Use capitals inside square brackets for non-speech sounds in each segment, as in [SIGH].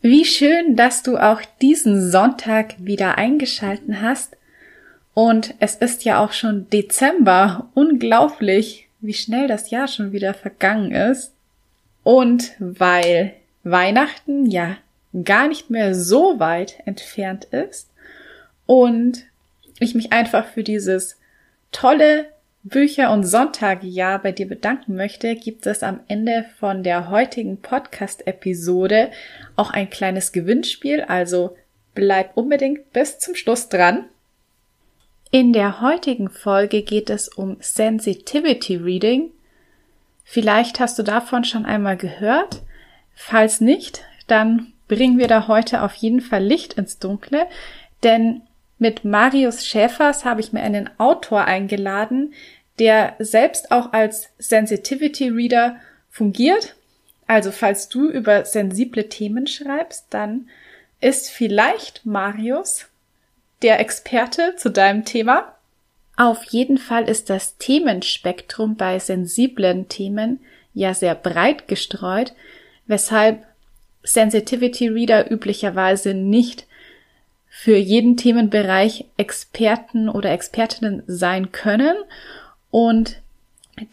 Wie schön, dass du auch diesen Sonntag wieder eingeschalten hast. Und es ist ja auch schon Dezember. Unglaublich, wie schnell das Jahr schon wieder vergangen ist. Und weil Weihnachten ja gar nicht mehr so weit entfernt ist und ich mich einfach für dieses tolle Bücher- und Sonntagejahr bei dir bedanken möchte, gibt es am Ende von der heutigen Podcast-Episode auch ein kleines Gewinnspiel, also bleib unbedingt bis zum Schluss dran. In der heutigen Folge geht es um Sensitivity Reading. Vielleicht hast du davon schon einmal gehört. Falls nicht, dann bringen wir da heute auf jeden Fall Licht ins Dunkle, denn mit Marius Schäfers habe ich mir einen Autor eingeladen, der selbst auch als Sensitivity Reader fungiert. Also falls du über sensible Themen schreibst, dann ist vielleicht Marius der Experte zu deinem Thema. Auf jeden Fall ist das Themenspektrum bei sensiblen Themen ja sehr breit gestreut, weshalb Sensitivity Reader üblicherweise nicht für jeden Themenbereich Experten oder Expertinnen sein können. Und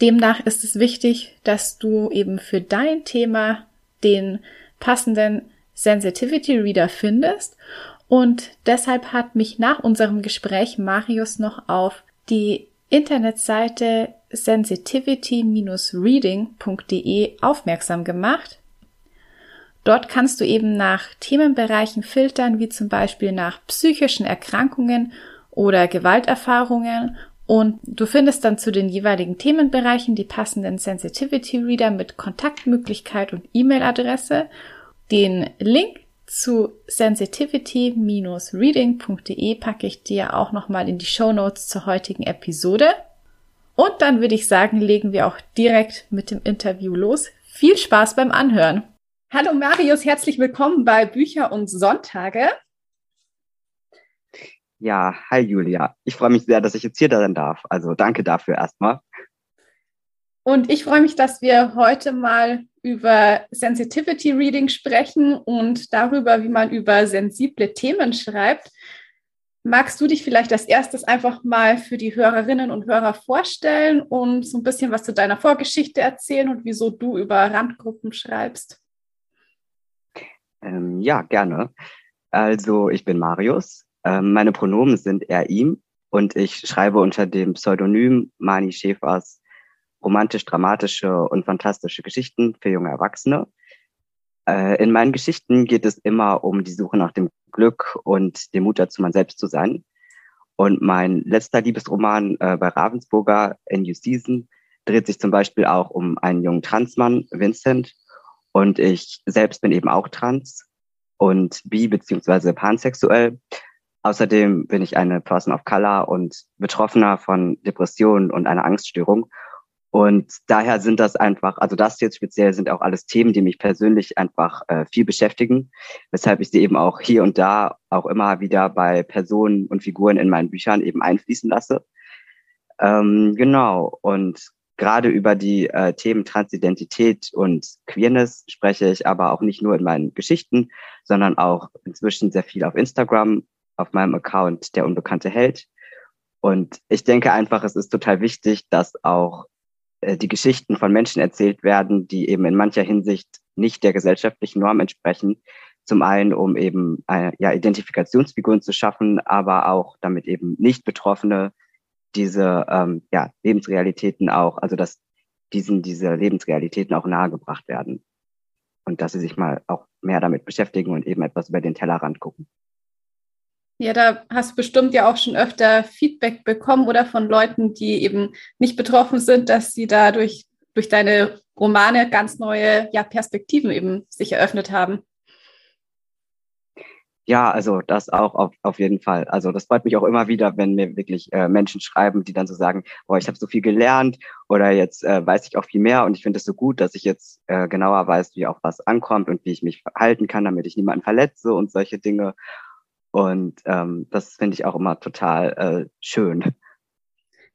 demnach ist es wichtig, dass du eben für dein Thema den passenden Sensitivity Reader findest. Und deshalb hat mich nach unserem Gespräch Marius noch auf die Internetseite sensitivity-reading.de aufmerksam gemacht. Dort kannst du eben nach Themenbereichen filtern, wie zum Beispiel nach psychischen Erkrankungen oder Gewalterfahrungen und du findest dann zu den jeweiligen Themenbereichen die passenden Sensitivity Reader mit Kontaktmöglichkeit und E-Mail-Adresse. Den Link zu sensitivity-reading.de packe ich dir auch nochmal in die Show Notes zur heutigen Episode. Und dann würde ich sagen, legen wir auch direkt mit dem Interview los. Viel Spaß beim Anhören! Hallo Marius, herzlich willkommen bei Bücher und Sonntage. Ja, hi Julia. Ich freue mich sehr, dass ich jetzt hier sein darf. Also danke dafür erstmal. Und ich freue mich, dass wir heute mal über Sensitivity Reading sprechen und darüber, wie man über sensible Themen schreibt. Magst du dich vielleicht als erstes einfach mal für die Hörerinnen und Hörer vorstellen und so ein bisschen was zu deiner Vorgeschichte erzählen und wieso du über Randgruppen schreibst? Ähm, ja, gerne. Also ich bin Marius. Ähm, meine Pronomen sind er, ihm und ich schreibe unter dem Pseudonym Mani Schäfers romantisch-dramatische und fantastische Geschichten für junge Erwachsene. Äh, in meinen Geschichten geht es immer um die Suche nach dem Glück und dem Mut dazu, man selbst zu sein. Und mein letzter Liebesroman äh, bei Ravensburger, In You Season, dreht sich zum Beispiel auch um einen jungen Transmann, Vincent, und ich selbst bin eben auch trans und bi- beziehungsweise pansexuell. Außerdem bin ich eine Person of Color und Betroffener von Depressionen und einer Angststörung. Und daher sind das einfach, also das jetzt speziell sind auch alles Themen, die mich persönlich einfach äh, viel beschäftigen, weshalb ich sie eben auch hier und da auch immer wieder bei Personen und Figuren in meinen Büchern eben einfließen lasse. Ähm, genau. Und Gerade über die äh, Themen Transidentität und Queerness spreche ich aber auch nicht nur in meinen Geschichten, sondern auch inzwischen sehr viel auf Instagram, auf meinem Account Der unbekannte Held. Und ich denke einfach, es ist total wichtig, dass auch äh, die Geschichten von Menschen erzählt werden, die eben in mancher Hinsicht nicht der gesellschaftlichen Norm entsprechen. Zum einen, um eben äh, ja, Identifikationsfiguren zu schaffen, aber auch damit eben nicht Betroffene diese ähm, ja, Lebensrealitäten auch, also dass diesen diese Lebensrealitäten auch nahegebracht werden und dass sie sich mal auch mehr damit beschäftigen und eben etwas über den Tellerrand gucken. Ja, da hast du bestimmt ja auch schon öfter Feedback bekommen oder von Leuten, die eben nicht betroffen sind, dass sie dadurch durch deine Romane ganz neue ja, Perspektiven eben sich eröffnet haben. Ja, also das auch auf, auf jeden Fall. Also das freut mich auch immer wieder, wenn mir wirklich äh, Menschen schreiben, die dann so sagen, boah, ich habe so viel gelernt oder jetzt äh, weiß ich auch viel mehr und ich finde es so gut, dass ich jetzt äh, genauer weiß, wie auch was ankommt und wie ich mich verhalten kann, damit ich niemanden verletze und solche Dinge. Und ähm, das finde ich auch immer total äh, schön.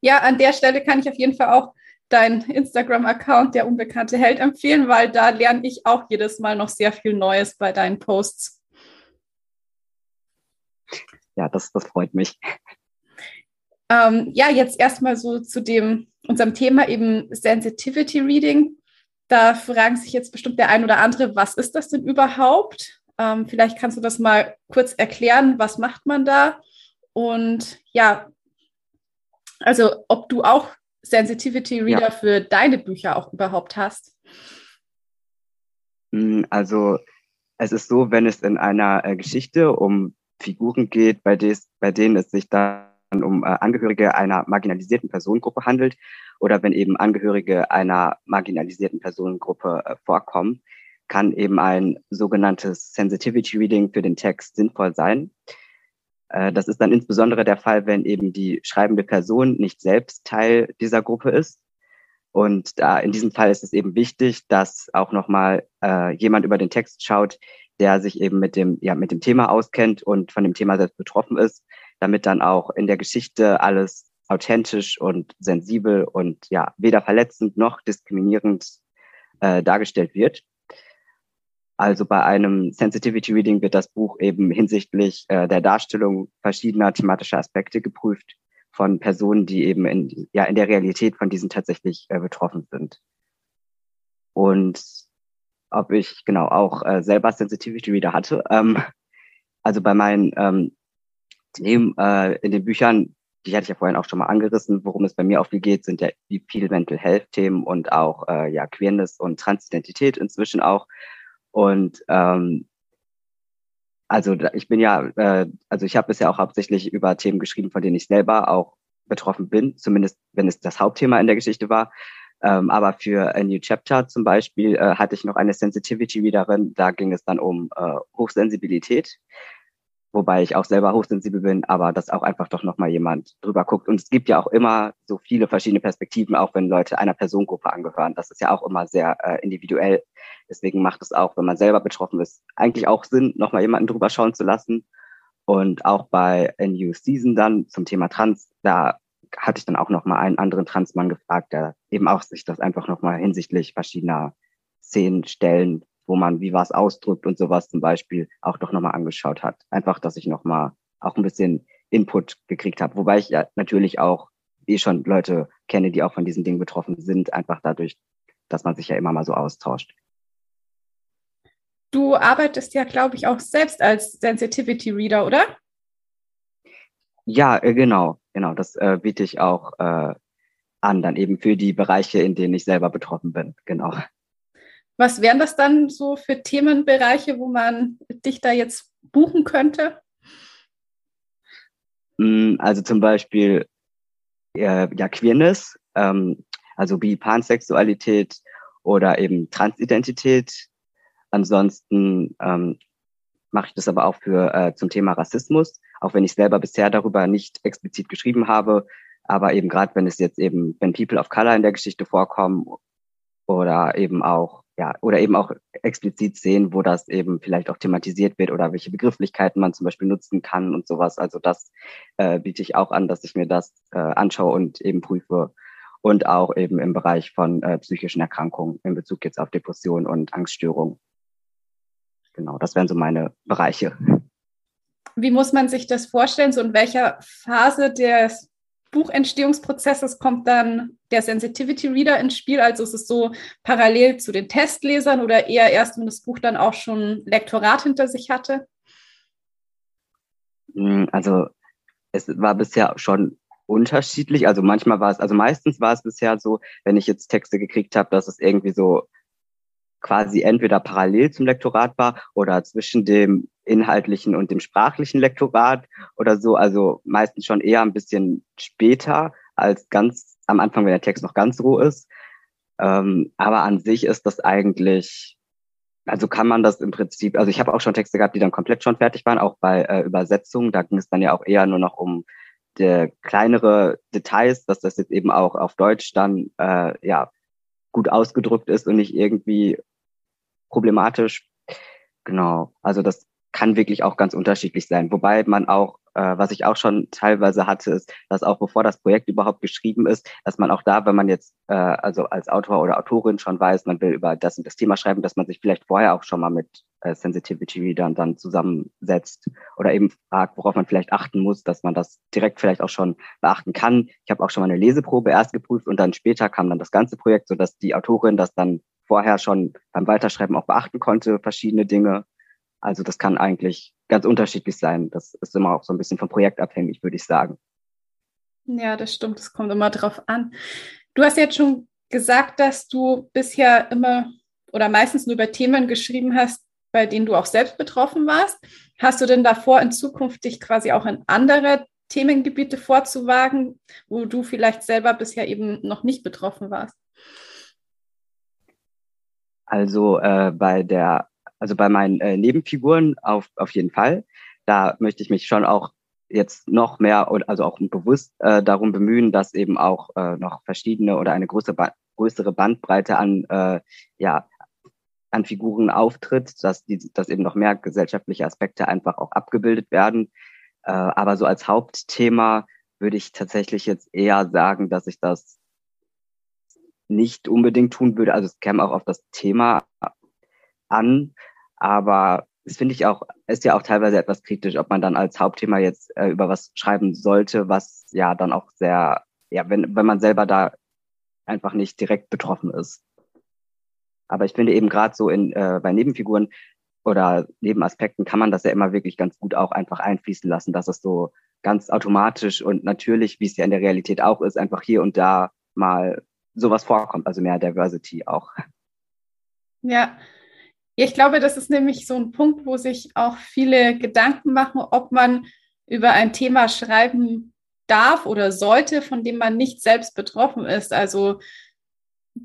Ja, an der Stelle kann ich auf jeden Fall auch dein Instagram-Account, der unbekannte Held, empfehlen, weil da lerne ich auch jedes Mal noch sehr viel Neues bei deinen Posts ja, das, das freut mich. Ähm, ja, jetzt erstmal so zu dem, unserem Thema eben Sensitivity Reading. Da fragen sich jetzt bestimmt der ein oder andere, was ist das denn überhaupt? Ähm, vielleicht kannst du das mal kurz erklären, was macht man da? Und ja, also ob du auch Sensitivity Reader ja. für deine Bücher auch überhaupt hast. Hm, also es ist so, wenn es in einer äh, Geschichte um Figuren geht, bei, des, bei denen es sich dann um äh, Angehörige einer marginalisierten Personengruppe handelt oder wenn eben Angehörige einer marginalisierten Personengruppe äh, vorkommen, kann eben ein sogenanntes Sensitivity Reading für den Text sinnvoll sein. Äh, das ist dann insbesondere der Fall, wenn eben die schreibende Person nicht selbst Teil dieser Gruppe ist. Und da in diesem Fall ist es eben wichtig, dass auch nochmal äh, jemand über den Text schaut, der sich eben mit dem, ja, mit dem Thema auskennt und von dem Thema selbst betroffen ist, damit dann auch in der Geschichte alles authentisch und sensibel und ja, weder verletzend noch diskriminierend äh, dargestellt wird. Also bei einem Sensitivity Reading wird das Buch eben hinsichtlich äh, der Darstellung verschiedener thematischer Aspekte geprüft von Personen, die eben in, ja, in der Realität von diesen tatsächlich äh, betroffen sind. Und ob ich genau auch äh, selber Sensitivity Reader hatte. Ähm, also bei meinen ähm, Themen äh, in den Büchern, die hatte ich ja vorhin auch schon mal angerissen, worum es bei mir auch viel geht, sind ja die viel Mental Health Themen und auch äh, ja Queerness und Transidentität inzwischen auch. Und ähm, also ich bin ja, äh, also ich habe bisher auch hauptsächlich über Themen geschrieben, von denen ich selber auch betroffen bin, zumindest wenn es das Hauptthema in der Geschichte war. Ähm, aber für A New Chapter zum Beispiel äh, hatte ich noch eine Sensitivity Readerin. Da ging es dann um äh, Hochsensibilität, wobei ich auch selber hochsensibel bin, aber dass auch einfach doch nochmal jemand drüber guckt. Und es gibt ja auch immer so viele verschiedene Perspektiven, auch wenn Leute einer Personengruppe angehören. Das ist ja auch immer sehr äh, individuell. Deswegen macht es auch, wenn man selber betroffen ist, eigentlich auch Sinn, nochmal jemanden drüber schauen zu lassen. Und auch bei A New Season dann zum Thema Trans, da hatte ich dann auch noch mal einen anderen Transmann gefragt, der eben auch sich das einfach noch mal hinsichtlich verschiedener Szenen, Stellen, wo man wie was ausdrückt und sowas zum Beispiel auch doch noch mal angeschaut hat. Einfach, dass ich noch mal auch ein bisschen Input gekriegt habe. Wobei ich ja natürlich auch eh schon Leute kenne, die auch von diesen Dingen betroffen sind, einfach dadurch, dass man sich ja immer mal so austauscht. Du arbeitest ja, glaube ich, auch selbst als Sensitivity Reader, oder? Ja, äh, genau, genau. Das äh, biete ich auch äh, an, dann eben für die Bereiche, in denen ich selber betroffen bin. Genau. Was wären das dann so für Themenbereiche, wo man dich da jetzt buchen könnte? Mm, also zum Beispiel äh, ja Queerness, ähm, also wie Pansexualität oder eben Transidentität. Ansonsten ähm, mache ich das aber auch für äh, zum Thema Rassismus auch wenn ich selber bisher darüber nicht explizit geschrieben habe. Aber eben gerade wenn es jetzt eben, wenn People of Color in der Geschichte vorkommen oder eben auch, ja, oder eben auch explizit sehen, wo das eben vielleicht auch thematisiert wird oder welche Begrifflichkeiten man zum Beispiel nutzen kann und sowas. Also das äh, biete ich auch an, dass ich mir das äh, anschaue und eben prüfe. Und auch eben im Bereich von äh, psychischen Erkrankungen in Bezug jetzt auf Depression und Angststörung. Genau, das wären so meine Bereiche. Wie muss man sich das vorstellen? So in welcher Phase des Buchentstehungsprozesses kommt dann der Sensitivity Reader ins Spiel? Also ist es so parallel zu den Testlesern oder eher erst, wenn das Buch dann auch schon Lektorat hinter sich hatte? Hm, also es war bisher schon unterschiedlich. Also manchmal war es, also meistens war es bisher so, wenn ich jetzt Texte gekriegt habe, dass es irgendwie so quasi entweder parallel zum Lektorat war oder zwischen dem inhaltlichen und dem sprachlichen Lektorat oder so. Also meistens schon eher ein bisschen später als ganz am Anfang, wenn der Text noch ganz roh ist. Ähm, aber an sich ist das eigentlich, also kann man das im Prinzip, also ich habe auch schon Texte gehabt, die dann komplett schon fertig waren, auch bei äh, Übersetzungen. Da ging es dann ja auch eher nur noch um der kleinere Details, dass das jetzt eben auch auf Deutsch dann äh, ja gut ausgedrückt ist und nicht irgendwie problematisch. Genau, also das kann wirklich auch ganz unterschiedlich sein. Wobei man auch, äh, was ich auch schon teilweise hatte, ist, dass auch bevor das Projekt überhaupt geschrieben ist, dass man auch da, wenn man jetzt äh, also als Autor oder Autorin schon weiß, man will über das und das Thema schreiben, dass man sich vielleicht vorher auch schon mal mit äh, Sensitivity Readern dann zusammensetzt oder eben fragt, worauf man vielleicht achten muss, dass man das direkt vielleicht auch schon beachten kann. Ich habe auch schon mal eine Leseprobe erst geprüft und dann später kam dann das ganze Projekt, so dass die Autorin das dann vorher schon beim Weiterschreiben auch beachten konnte, verschiedene Dinge. Also das kann eigentlich ganz unterschiedlich sein. Das ist immer auch so ein bisschen vom Projekt abhängig, würde ich sagen. Ja, das stimmt. Das kommt immer drauf an. Du hast jetzt schon gesagt, dass du bisher immer oder meistens nur über Themen geschrieben hast, bei denen du auch selbst betroffen warst. Hast du denn davor in Zukunft dich quasi auch in andere Themengebiete vorzuwagen, wo du vielleicht selber bisher eben noch nicht betroffen warst? Also äh, bei der, also bei meinen äh, Nebenfiguren auf, auf jeden Fall. Da möchte ich mich schon auch jetzt noch mehr und also auch bewusst äh, darum bemühen, dass eben auch äh, noch verschiedene oder eine größere, ba größere Bandbreite an äh, ja an Figuren auftritt, dass die, dass eben noch mehr gesellschaftliche Aspekte einfach auch abgebildet werden. Äh, aber so als Hauptthema würde ich tatsächlich jetzt eher sagen, dass ich das nicht unbedingt tun würde. Also es käme auch auf das Thema an, aber das finde ich auch, ist ja auch teilweise etwas kritisch, ob man dann als Hauptthema jetzt äh, über was schreiben sollte, was ja dann auch sehr, ja, wenn, wenn man selber da einfach nicht direkt betroffen ist. Aber ich finde eben gerade so in, äh, bei Nebenfiguren oder Nebenaspekten kann man das ja immer wirklich ganz gut auch einfach einfließen lassen, dass es so ganz automatisch und natürlich, wie es ja in der Realität auch ist, einfach hier und da mal sowas vorkommt, also mehr Diversity auch. Ja, ich glaube, das ist nämlich so ein Punkt, wo sich auch viele Gedanken machen, ob man über ein Thema schreiben darf oder sollte, von dem man nicht selbst betroffen ist. Also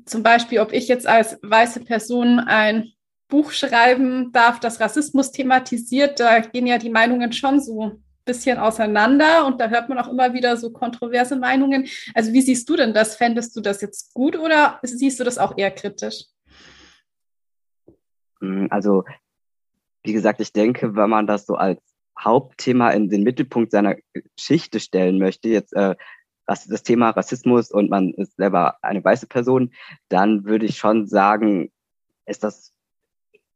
zum Beispiel, ob ich jetzt als weiße Person ein Buch schreiben darf, das Rassismus thematisiert, da gehen ja die Meinungen schon so bisschen auseinander und da hört man auch immer wieder so kontroverse Meinungen. Also wie siehst du denn das? Fändest du das jetzt gut oder siehst du das auch eher kritisch? Mm, also, wie gesagt, ich denke, wenn man das so als Hauptthema in den Mittelpunkt seiner Geschichte stellen möchte, jetzt äh, das Thema Rassismus und man ist selber eine weiße Person, dann würde ich schon sagen, ist das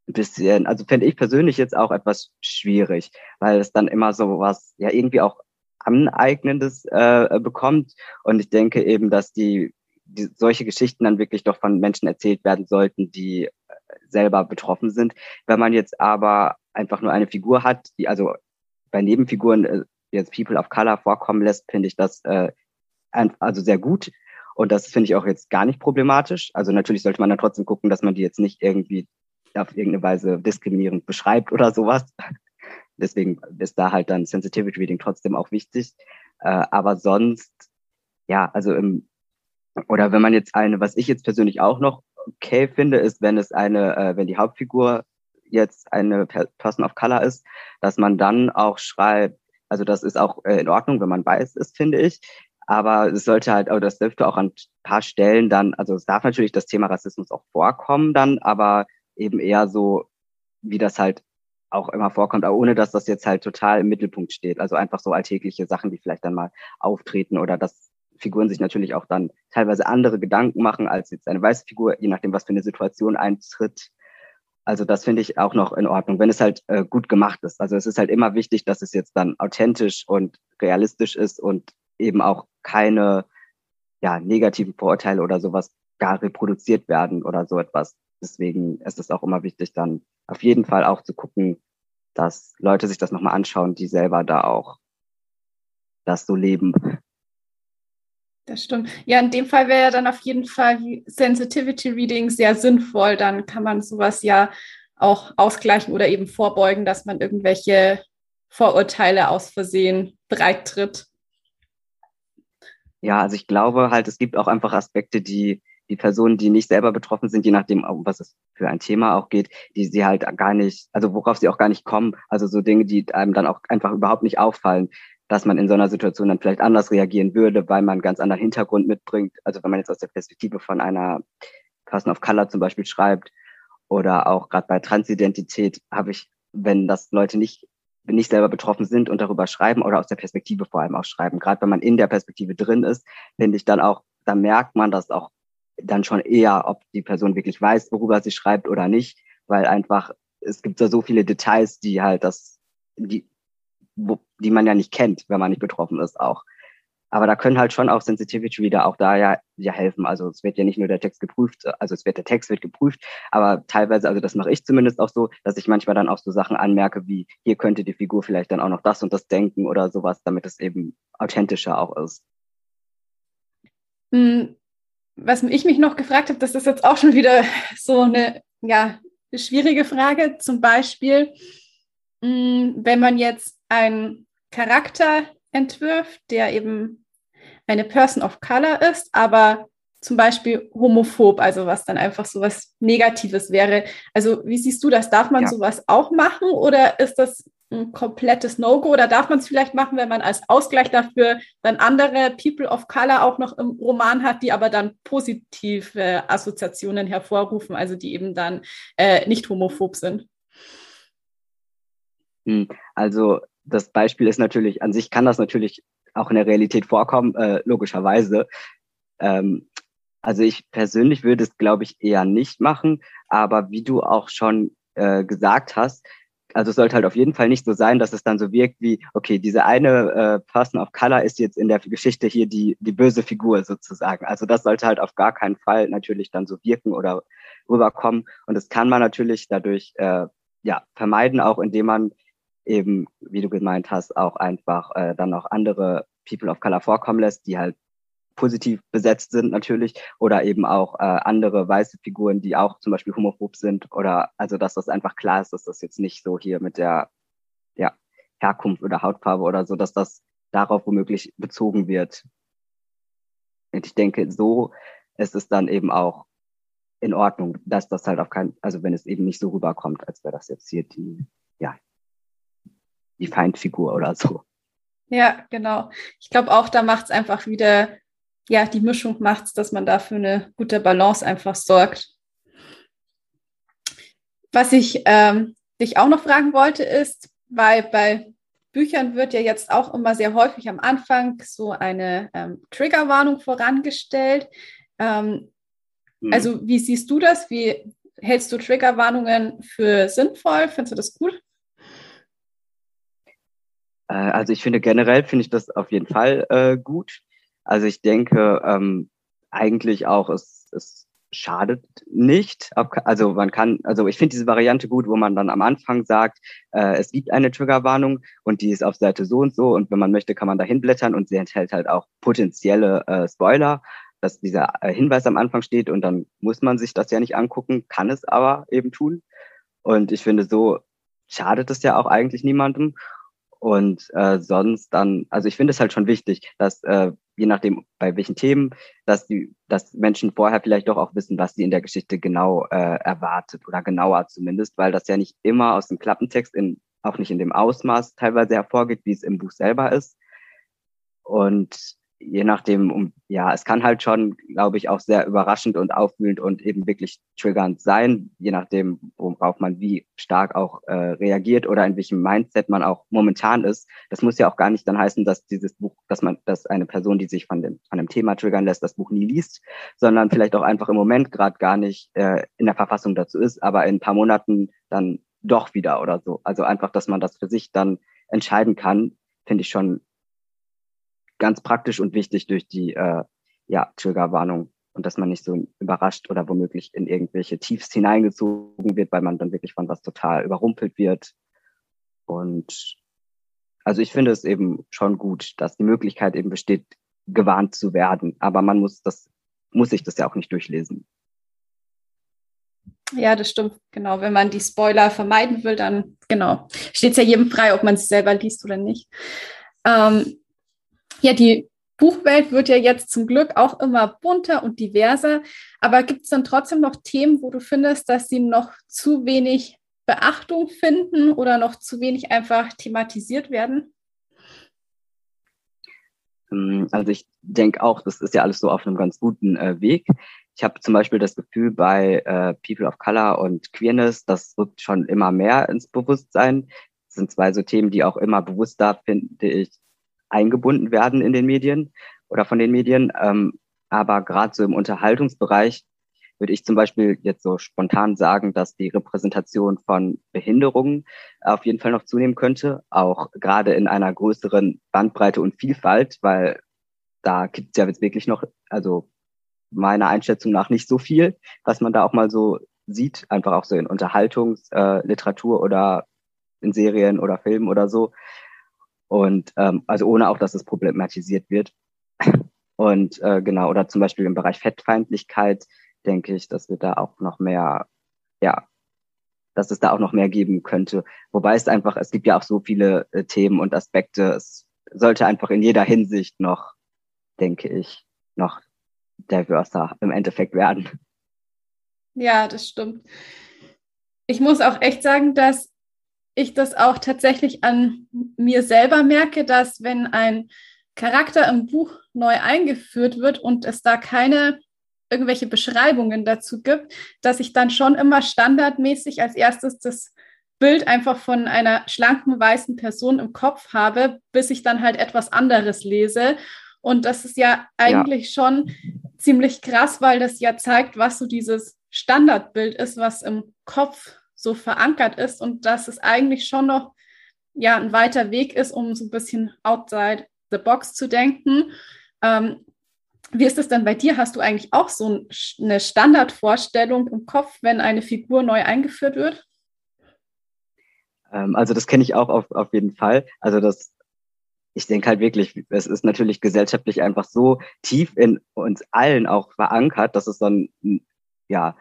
bisschen, also fände ich persönlich jetzt auch etwas schwierig, weil es dann immer so was, ja, irgendwie auch Aneignendes äh, bekommt. Und ich denke eben, dass die, die solche Geschichten dann wirklich doch von Menschen erzählt werden sollten, die äh, selber betroffen sind. Wenn man jetzt aber einfach nur eine Figur hat, die also bei Nebenfiguren äh, jetzt People of Color vorkommen lässt, finde ich das äh, also sehr gut. Und das finde ich auch jetzt gar nicht problematisch. Also natürlich sollte man dann trotzdem gucken, dass man die jetzt nicht irgendwie auf irgendeine Weise diskriminierend beschreibt oder sowas. Deswegen ist da halt dann Sensitivity Reading trotzdem auch wichtig. Äh, aber sonst, ja, also im, oder wenn man jetzt eine, was ich jetzt persönlich auch noch okay finde, ist, wenn es eine, äh, wenn die Hauptfigur jetzt eine Person of Color ist, dass man dann auch schreibt, also das ist auch äh, in Ordnung, wenn man weiß ist, finde ich. Aber es sollte halt, oder das dürfte auch an ein paar Stellen dann, also es darf natürlich das Thema Rassismus auch vorkommen dann, aber eben eher so, wie das halt auch immer vorkommt, aber ohne dass das jetzt halt total im Mittelpunkt steht. Also einfach so alltägliche Sachen, die vielleicht dann mal auftreten oder dass Figuren sich natürlich auch dann teilweise andere Gedanken machen als jetzt eine weiße Figur, je nachdem, was für eine Situation eintritt. Also das finde ich auch noch in Ordnung, wenn es halt äh, gut gemacht ist. Also es ist halt immer wichtig, dass es jetzt dann authentisch und realistisch ist und eben auch keine ja, negativen Vorurteile oder sowas gar reproduziert werden oder so etwas. Deswegen ist es auch immer wichtig, dann auf jeden Fall auch zu gucken, dass Leute sich das nochmal anschauen, die selber da auch das so leben. Das stimmt. Ja, in dem Fall wäre ja dann auf jeden Fall Sensitivity Reading sehr sinnvoll. Dann kann man sowas ja auch ausgleichen oder eben vorbeugen, dass man irgendwelche Vorurteile aus Versehen breit tritt. Ja, also ich glaube halt, es gibt auch einfach Aspekte, die die Personen, die nicht selber betroffen sind, je nachdem, um was es für ein Thema auch geht, die sie halt gar nicht, also worauf sie auch gar nicht kommen, also so Dinge, die einem dann auch einfach überhaupt nicht auffallen, dass man in so einer Situation dann vielleicht anders reagieren würde, weil man einen ganz anderen Hintergrund mitbringt. Also wenn man jetzt aus der Perspektive von einer Person of Color zum Beispiel schreibt oder auch gerade bei Transidentität habe ich, wenn das Leute nicht nicht selber betroffen sind und darüber schreiben oder aus der Perspektive vor allem auch schreiben. Gerade wenn man in der Perspektive drin ist, finde ich dann auch, da merkt man das auch dann schon eher, ob die Person wirklich weiß, worüber sie schreibt oder nicht, weil einfach es gibt da so viele Details, die halt das, die, wo, die man ja nicht kennt, wenn man nicht betroffen ist auch. Aber da können halt schon auch Sensitivity Reader auch da ja, ja helfen. Also es wird ja nicht nur der Text geprüft, also es wird der Text wird geprüft, aber teilweise, also das mache ich zumindest auch so, dass ich manchmal dann auch so Sachen anmerke, wie hier könnte die Figur vielleicht dann auch noch das und das denken oder sowas, damit es eben authentischer auch ist. Hm, was ich mich noch gefragt habe, das ist jetzt auch schon wieder so eine ja, schwierige Frage. Zum Beispiel, hm, wenn man jetzt einen Charakter entwirft, der eben eine Person of Color ist, aber zum Beispiel homophob, also was dann einfach so was Negatives wäre. Also wie siehst du das? Darf man ja. sowas auch machen oder ist das ein komplettes No-Go oder darf man es vielleicht machen, wenn man als Ausgleich dafür dann andere People of Color auch noch im Roman hat, die aber dann positive Assoziationen hervorrufen, also die eben dann äh, nicht homophob sind? Hm, also das Beispiel ist natürlich, an sich kann das natürlich auch in der Realität vorkommen, äh, logischerweise. Ähm, also ich persönlich würde es, glaube ich, eher nicht machen, aber wie du auch schon äh, gesagt hast, also es sollte halt auf jeden Fall nicht so sein, dass es dann so wirkt wie, okay, diese eine äh, Person of Color ist jetzt in der Geschichte hier die, die böse Figur sozusagen. Also das sollte halt auf gar keinen Fall natürlich dann so wirken oder rüberkommen. Und das kann man natürlich dadurch äh, ja vermeiden, auch indem man eben, wie du gemeint hast, auch einfach äh, dann auch andere People of Color vorkommen lässt, die halt positiv besetzt sind natürlich oder eben auch äh, andere weiße Figuren, die auch zum Beispiel homophob sind oder also dass das einfach klar ist, dass das jetzt nicht so hier mit der ja, Herkunft oder Hautfarbe oder so, dass das darauf womöglich bezogen wird. Und ich denke, so ist es dann eben auch in Ordnung, dass das halt auf keinen, also wenn es eben nicht so rüberkommt, als wäre das jetzt hier die, ja, die Feindfigur oder so. Ja, genau. Ich glaube auch, da macht es einfach wieder, ja, die Mischung macht es, dass man da für eine gute Balance einfach sorgt. Was ich ähm, dich auch noch fragen wollte, ist, weil bei Büchern wird ja jetzt auch immer sehr häufig am Anfang so eine ähm, Triggerwarnung vorangestellt. Ähm, mhm. Also, wie siehst du das? Wie hältst du Triggerwarnungen für sinnvoll? Findest du das gut? Äh, also ich finde generell finde ich das auf jeden Fall äh, gut. Also ich denke ähm, eigentlich auch, es, es schadet nicht. Also man kann, also ich finde diese Variante gut, wo man dann am Anfang sagt, äh, es gibt eine Triggerwarnung und die ist auf Seite so und so und wenn man möchte, kann man da hinblättern und sie enthält halt auch potenzielle äh, Spoiler, dass dieser äh, Hinweis am Anfang steht und dann muss man sich das ja nicht angucken, kann es aber eben tun. Und ich finde, so schadet es ja auch eigentlich niemandem. Und äh, sonst dann, also ich finde es halt schon wichtig, dass äh, je nachdem bei welchen Themen, dass die, dass Menschen vorher vielleicht doch auch wissen, was sie in der Geschichte genau äh, erwartet oder genauer zumindest, weil das ja nicht immer aus dem Klappentext in auch nicht in dem Ausmaß teilweise hervorgeht, wie es im Buch selber ist. Und je nachdem, um, ja, es kann halt schon, glaube ich, auch sehr überraschend und aufwühlend und eben wirklich triggernd sein, je nachdem, worauf man wie stark auch äh, reagiert oder in welchem Mindset man auch momentan ist. Das muss ja auch gar nicht dann heißen, dass dieses Buch, dass man, dass eine Person, die sich von dem, von einem Thema triggern lässt, das Buch nie liest, sondern vielleicht auch einfach im Moment gerade gar nicht äh, in der Verfassung dazu ist, aber in ein paar Monaten dann doch wieder oder so. Also einfach, dass man das für sich dann entscheiden kann, finde ich schon ganz praktisch und wichtig durch die äh, ja, Triggerwarnung und dass man nicht so überrascht oder womöglich in irgendwelche Tiefs hineingezogen wird, weil man dann wirklich von was total überrumpelt wird. Und also ich finde es eben schon gut, dass die Möglichkeit eben besteht, gewarnt zu werden. Aber man muss das, muss sich das ja auch nicht durchlesen. Ja, das stimmt. Genau. Wenn man die Spoiler vermeiden will, dann genau. Steht es ja jedem frei, ob man es selber liest oder nicht. Ähm, ja, die Buchwelt wird ja jetzt zum Glück auch immer bunter und diverser, aber gibt es dann trotzdem noch Themen, wo du findest, dass sie noch zu wenig Beachtung finden oder noch zu wenig einfach thematisiert werden? Ähm, also ich denke auch, das ist ja alles so auf einem ganz guten äh, Weg. Ich habe zum Beispiel das Gefühl bei äh, People of Color und Queerness, das rückt schon immer mehr ins Bewusstsein. Das sind zwei so Themen, die auch immer bewusster, finde ich, eingebunden werden in den Medien oder von den Medien. Ähm, aber gerade so im Unterhaltungsbereich würde ich zum Beispiel jetzt so spontan sagen, dass die Repräsentation von Behinderungen auf jeden Fall noch zunehmen könnte, auch gerade in einer größeren Bandbreite und Vielfalt, weil da gibt es ja jetzt wirklich noch, also meiner Einschätzung nach nicht so viel, was man da auch mal so sieht, einfach auch so in Unterhaltungsliteratur äh, oder in Serien oder Filmen oder so. Und ähm, also ohne auch, dass es problematisiert wird. [LAUGHS] Und äh, genau, oder zum Beispiel im Bereich Fettfeindlichkeit denke ich, dass wir da auch noch mehr, ja, dass es da auch noch mehr geben könnte. Wobei es einfach, es gibt ja auch so viele äh, Themen und Aspekte. Es sollte einfach in jeder Hinsicht noch, denke ich, noch diverser im Endeffekt werden. Ja, das stimmt. Ich muss auch echt sagen, dass ich das auch tatsächlich an mir selber merke, dass wenn ein Charakter im Buch neu eingeführt wird und es da keine irgendwelche Beschreibungen dazu gibt, dass ich dann schon immer standardmäßig als erstes das Bild einfach von einer schlanken weißen Person im Kopf habe, bis ich dann halt etwas anderes lese. Und das ist ja eigentlich ja. schon ziemlich krass, weil das ja zeigt, was so dieses Standardbild ist, was im Kopf so verankert ist und dass es eigentlich schon noch ja ein weiter Weg ist, um so ein bisschen outside the box zu denken. Ähm, wie ist es denn bei dir? Hast du eigentlich auch so eine Standardvorstellung im Kopf, wenn eine Figur neu eingeführt wird? Ähm, also das kenne ich auch auf, auf jeden Fall. Also das, ich denke halt wirklich, es ist natürlich gesellschaftlich einfach so tief in uns allen auch verankert, dass es so ein, ja,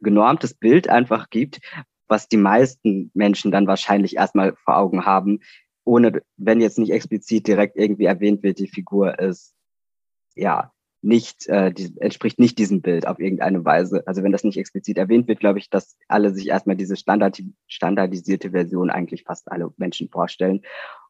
genormtes Bild einfach gibt, was die meisten Menschen dann wahrscheinlich erstmal vor Augen haben, ohne, wenn jetzt nicht explizit direkt irgendwie erwähnt wird, die Figur ist, ja, nicht, äh, die, entspricht nicht diesem Bild auf irgendeine Weise. Also wenn das nicht explizit erwähnt wird, glaube ich, dass alle sich erstmal diese Standard, standardisierte Version eigentlich fast alle Menschen vorstellen.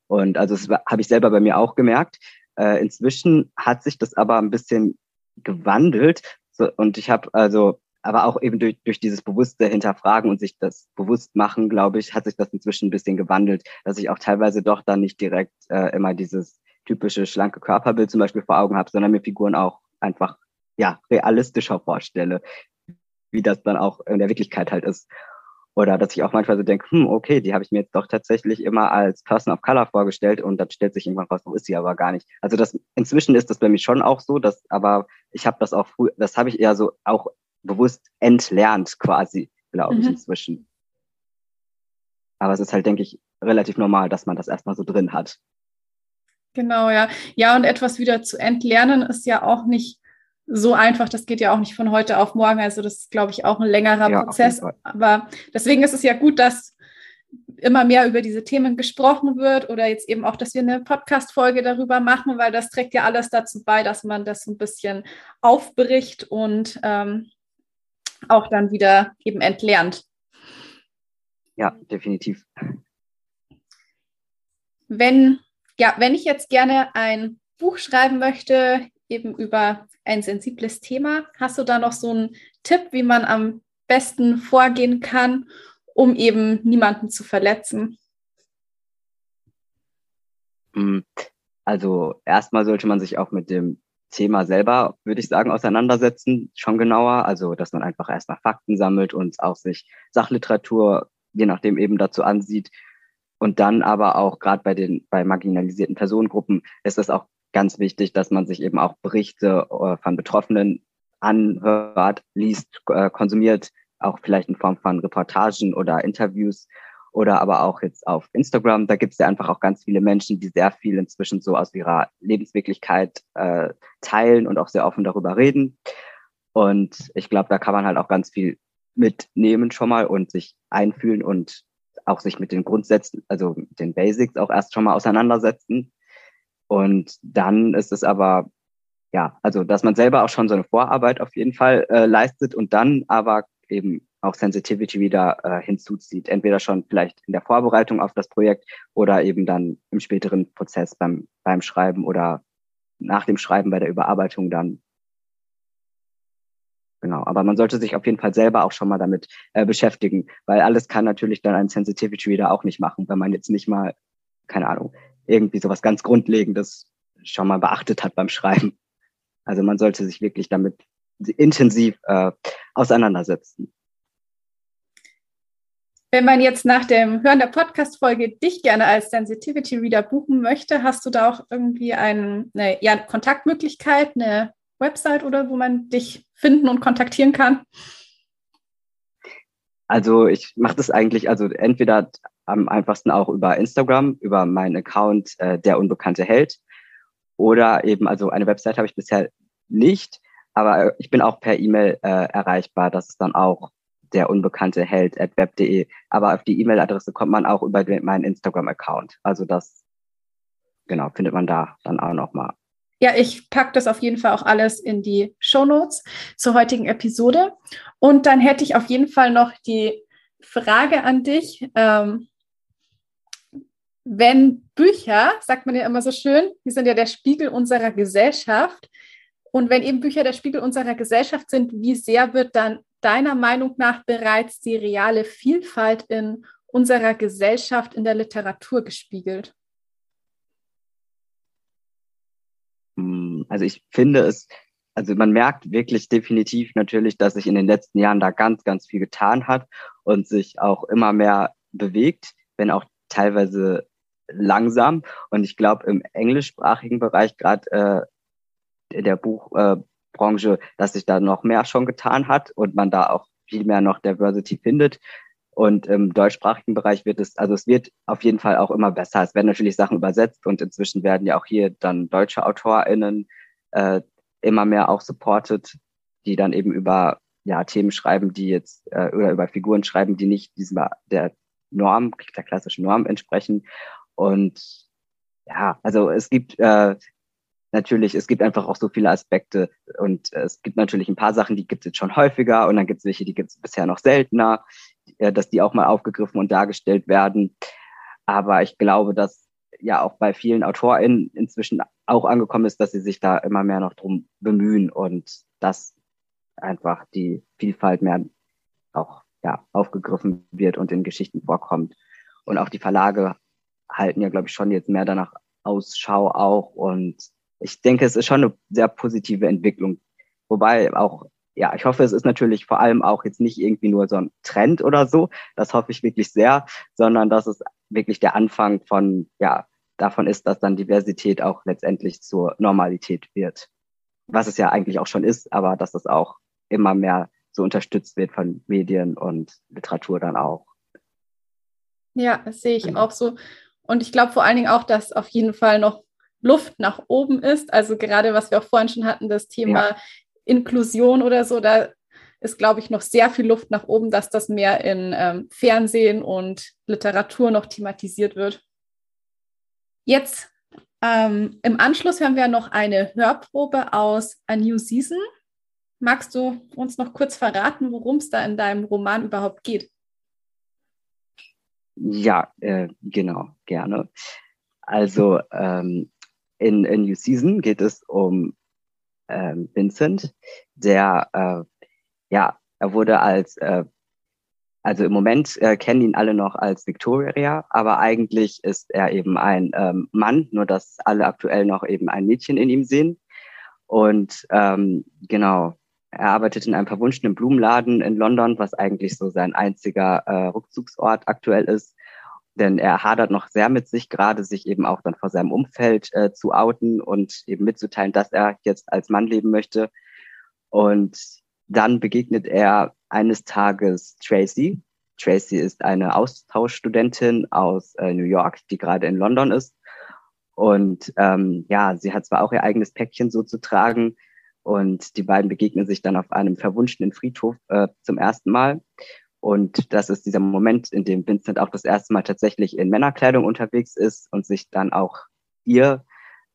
Und also das habe ich selber bei mir auch gemerkt. Äh, inzwischen hat sich das aber ein bisschen gewandelt. So, und ich habe also aber auch eben durch, durch dieses bewusste Hinterfragen und sich das bewusst machen, glaube ich, hat sich das inzwischen ein bisschen gewandelt, dass ich auch teilweise doch dann nicht direkt äh, immer dieses typische schlanke Körperbild zum Beispiel vor Augen habe, sondern mir Figuren auch einfach ja realistischer vorstelle, wie das dann auch in der Wirklichkeit halt ist. Oder dass ich auch manchmal so denke, hm, okay, die habe ich mir jetzt doch tatsächlich immer als Person of Color vorgestellt und dann stellt sich irgendwann raus, wo ist sie aber gar nicht. Also das inzwischen ist das bei mir schon auch so, dass aber ich habe das auch früh, das habe ich eher so auch bewusst entlernt quasi, glaube ich, mhm. inzwischen. Aber es ist halt, denke ich, relativ normal, dass man das erstmal so drin hat. Genau, ja. Ja, und etwas wieder zu entlernen ist ja auch nicht so einfach. Das geht ja auch nicht von heute auf morgen. Also das ist, glaube ich, auch ein längerer ja, Prozess. Aber deswegen ist es ja gut, dass immer mehr über diese Themen gesprochen wird oder jetzt eben auch, dass wir eine Podcast-Folge darüber machen, weil das trägt ja alles dazu bei, dass man das ein bisschen aufbricht und ähm, auch dann wieder eben entlernt. Ja, definitiv. Wenn, ja, wenn ich jetzt gerne ein Buch schreiben möchte, eben über ein sensibles Thema, hast du da noch so einen Tipp, wie man am besten vorgehen kann, um eben niemanden zu verletzen? Hm, also erstmal sollte man sich auch mit dem Thema selber, würde ich sagen, auseinandersetzen, schon genauer. Also, dass man einfach erstmal Fakten sammelt und auch sich Sachliteratur, je nachdem eben dazu ansieht. Und dann aber auch gerade bei den, bei marginalisierten Personengruppen ist es auch ganz wichtig, dass man sich eben auch Berichte äh, von Betroffenen anhört, liest, äh, konsumiert, auch vielleicht in Form von Reportagen oder Interviews oder aber auch jetzt auf Instagram. Da gibt es ja einfach auch ganz viele Menschen, die sehr viel inzwischen so aus ihrer Lebenswirklichkeit äh, teilen und auch sehr offen darüber reden. Und ich glaube, da kann man halt auch ganz viel mitnehmen schon mal und sich einfühlen und auch sich mit den Grundsätzen, also den Basics auch erst schon mal auseinandersetzen. Und dann ist es aber, ja, also dass man selber auch schon so eine Vorarbeit auf jeden Fall äh, leistet und dann aber eben auch Sensitivity wieder äh, hinzuzieht. Entweder schon vielleicht in der Vorbereitung auf das Projekt oder eben dann im späteren Prozess beim, beim Schreiben oder nach dem Schreiben bei der Überarbeitung dann. Genau, aber man sollte sich auf jeden Fall selber auch schon mal damit äh, beschäftigen, weil alles kann natürlich dann ein Sensitivity Reader auch nicht machen, wenn man jetzt nicht mal, keine Ahnung, irgendwie sowas ganz Grundlegendes schon mal beachtet hat beim Schreiben. Also man sollte sich wirklich damit intensiv äh, auseinandersetzen. Wenn man jetzt nach dem Hören der Podcast-Folge dich gerne als Sensitivity Reader buchen möchte, hast du da auch irgendwie ein, eine ja, Kontaktmöglichkeit, eine Website oder wo man dich finden und kontaktieren kann? Also ich mache das eigentlich, also entweder am einfachsten auch über Instagram, über meinen Account äh, der unbekannte Held oder eben, also eine Website habe ich bisher nicht, aber ich bin auch per E-Mail äh, erreichbar. Das ist dann auch der unbekannte Held at web.de. Aber auf die E-Mail-Adresse kommt man auch über meinen Instagram-Account. Also das, genau, findet man da dann auch nochmal. Ja, ich packe das auf jeden Fall auch alles in die Show Notes zur heutigen Episode. Und dann hätte ich auf jeden Fall noch die Frage an dich. Ähm, wenn Bücher, sagt man ja immer so schön, die sind ja der Spiegel unserer Gesellschaft. Und wenn eben Bücher der Spiegel unserer Gesellschaft sind, wie sehr wird dann deiner Meinung nach bereits die reale Vielfalt in unserer Gesellschaft in der Literatur gespiegelt? Hm, also ich finde es, also man merkt wirklich definitiv natürlich, dass sich in den letzten Jahren da ganz, ganz viel getan hat und sich auch immer mehr bewegt, wenn auch teilweise langsam. Und ich glaube, im englischsprachigen Bereich, gerade äh, der Buchbranche, äh, dass sich da noch mehr schon getan hat und man da auch viel mehr noch Diversity findet. Und im deutschsprachigen Bereich wird es, also es wird auf jeden Fall auch immer besser. Es werden natürlich Sachen übersetzt und inzwischen werden ja auch hier dann deutsche AutorInnen äh, immer mehr auch supported, die dann eben über ja, Themen schreiben, die jetzt äh, oder über Figuren schreiben, die nicht diesem der Norm, der klassischen Norm entsprechen. Und ja, also es gibt äh, natürlich, es gibt einfach auch so viele Aspekte und äh, es gibt natürlich ein paar Sachen, die gibt es jetzt schon häufiger und dann gibt es welche, die gibt es bisher noch seltener, äh, dass die auch mal aufgegriffen und dargestellt werden. Aber ich glaube, dass ja auch bei vielen AutorInnen inzwischen auch angekommen ist, dass sie sich da immer mehr noch drum bemühen und dass einfach die Vielfalt mehr auch ja, aufgegriffen wird und in Geschichten vorkommt. Und auch die Verlage halten ja, glaube ich, schon jetzt mehr danach Ausschau auch und ich denke, es ist schon eine sehr positive Entwicklung. Wobei auch, ja, ich hoffe, es ist natürlich vor allem auch jetzt nicht irgendwie nur so ein Trend oder so. Das hoffe ich wirklich sehr, sondern dass es wirklich der Anfang von, ja, davon ist, dass dann Diversität auch letztendlich zur Normalität wird. Was es ja eigentlich auch schon ist, aber dass es auch immer mehr so unterstützt wird von Medien und Literatur dann auch. Ja, das sehe ich genau. auch so. Und ich glaube vor allen Dingen auch, dass auf jeden Fall noch Luft nach oben ist. Also gerade was wir auch vorhin schon hatten, das Thema ja. Inklusion oder so, da ist, glaube ich, noch sehr viel Luft nach oben, dass das mehr in ähm, Fernsehen und Literatur noch thematisiert wird. Jetzt ähm, im Anschluss hören wir noch eine Hörprobe aus A New Season. Magst du uns noch kurz verraten, worum es da in deinem Roman überhaupt geht? Ja, äh, genau, gerne. Also ähm, in, in New Season geht es um ähm, Vincent, der, äh, ja, er wurde als, äh, also im Moment äh, kennen ihn alle noch als Victoria, aber eigentlich ist er eben ein ähm, Mann, nur dass alle aktuell noch eben ein Mädchen in ihm sehen. Und ähm, genau, er arbeitet in einem verwunschenen Blumenladen in London, was eigentlich so sein einziger äh, Rückzugsort aktuell ist denn er hadert noch sehr mit sich, gerade sich eben auch dann vor seinem Umfeld äh, zu outen und eben mitzuteilen, dass er jetzt als Mann leben möchte. Und dann begegnet er eines Tages Tracy. Tracy ist eine Austauschstudentin aus äh, New York, die gerade in London ist. Und ähm, ja, sie hat zwar auch ihr eigenes Päckchen so zu tragen. Und die beiden begegnen sich dann auf einem verwunschenen Friedhof äh, zum ersten Mal. Und das ist dieser Moment, in dem Vincent auch das erste Mal tatsächlich in Männerkleidung unterwegs ist und sich dann auch ihr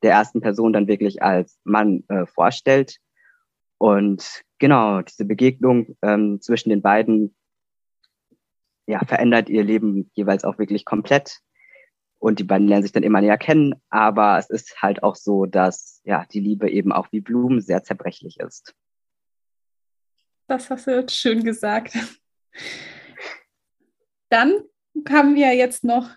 der ersten Person dann wirklich als Mann äh, vorstellt. Und genau, diese Begegnung ähm, zwischen den beiden ja, verändert ihr Leben jeweils auch wirklich komplett. Und die beiden lernen sich dann immer näher kennen. Aber es ist halt auch so, dass ja die Liebe eben auch wie Blumen sehr zerbrechlich ist. Das hast du jetzt schön gesagt. Dann haben wir jetzt noch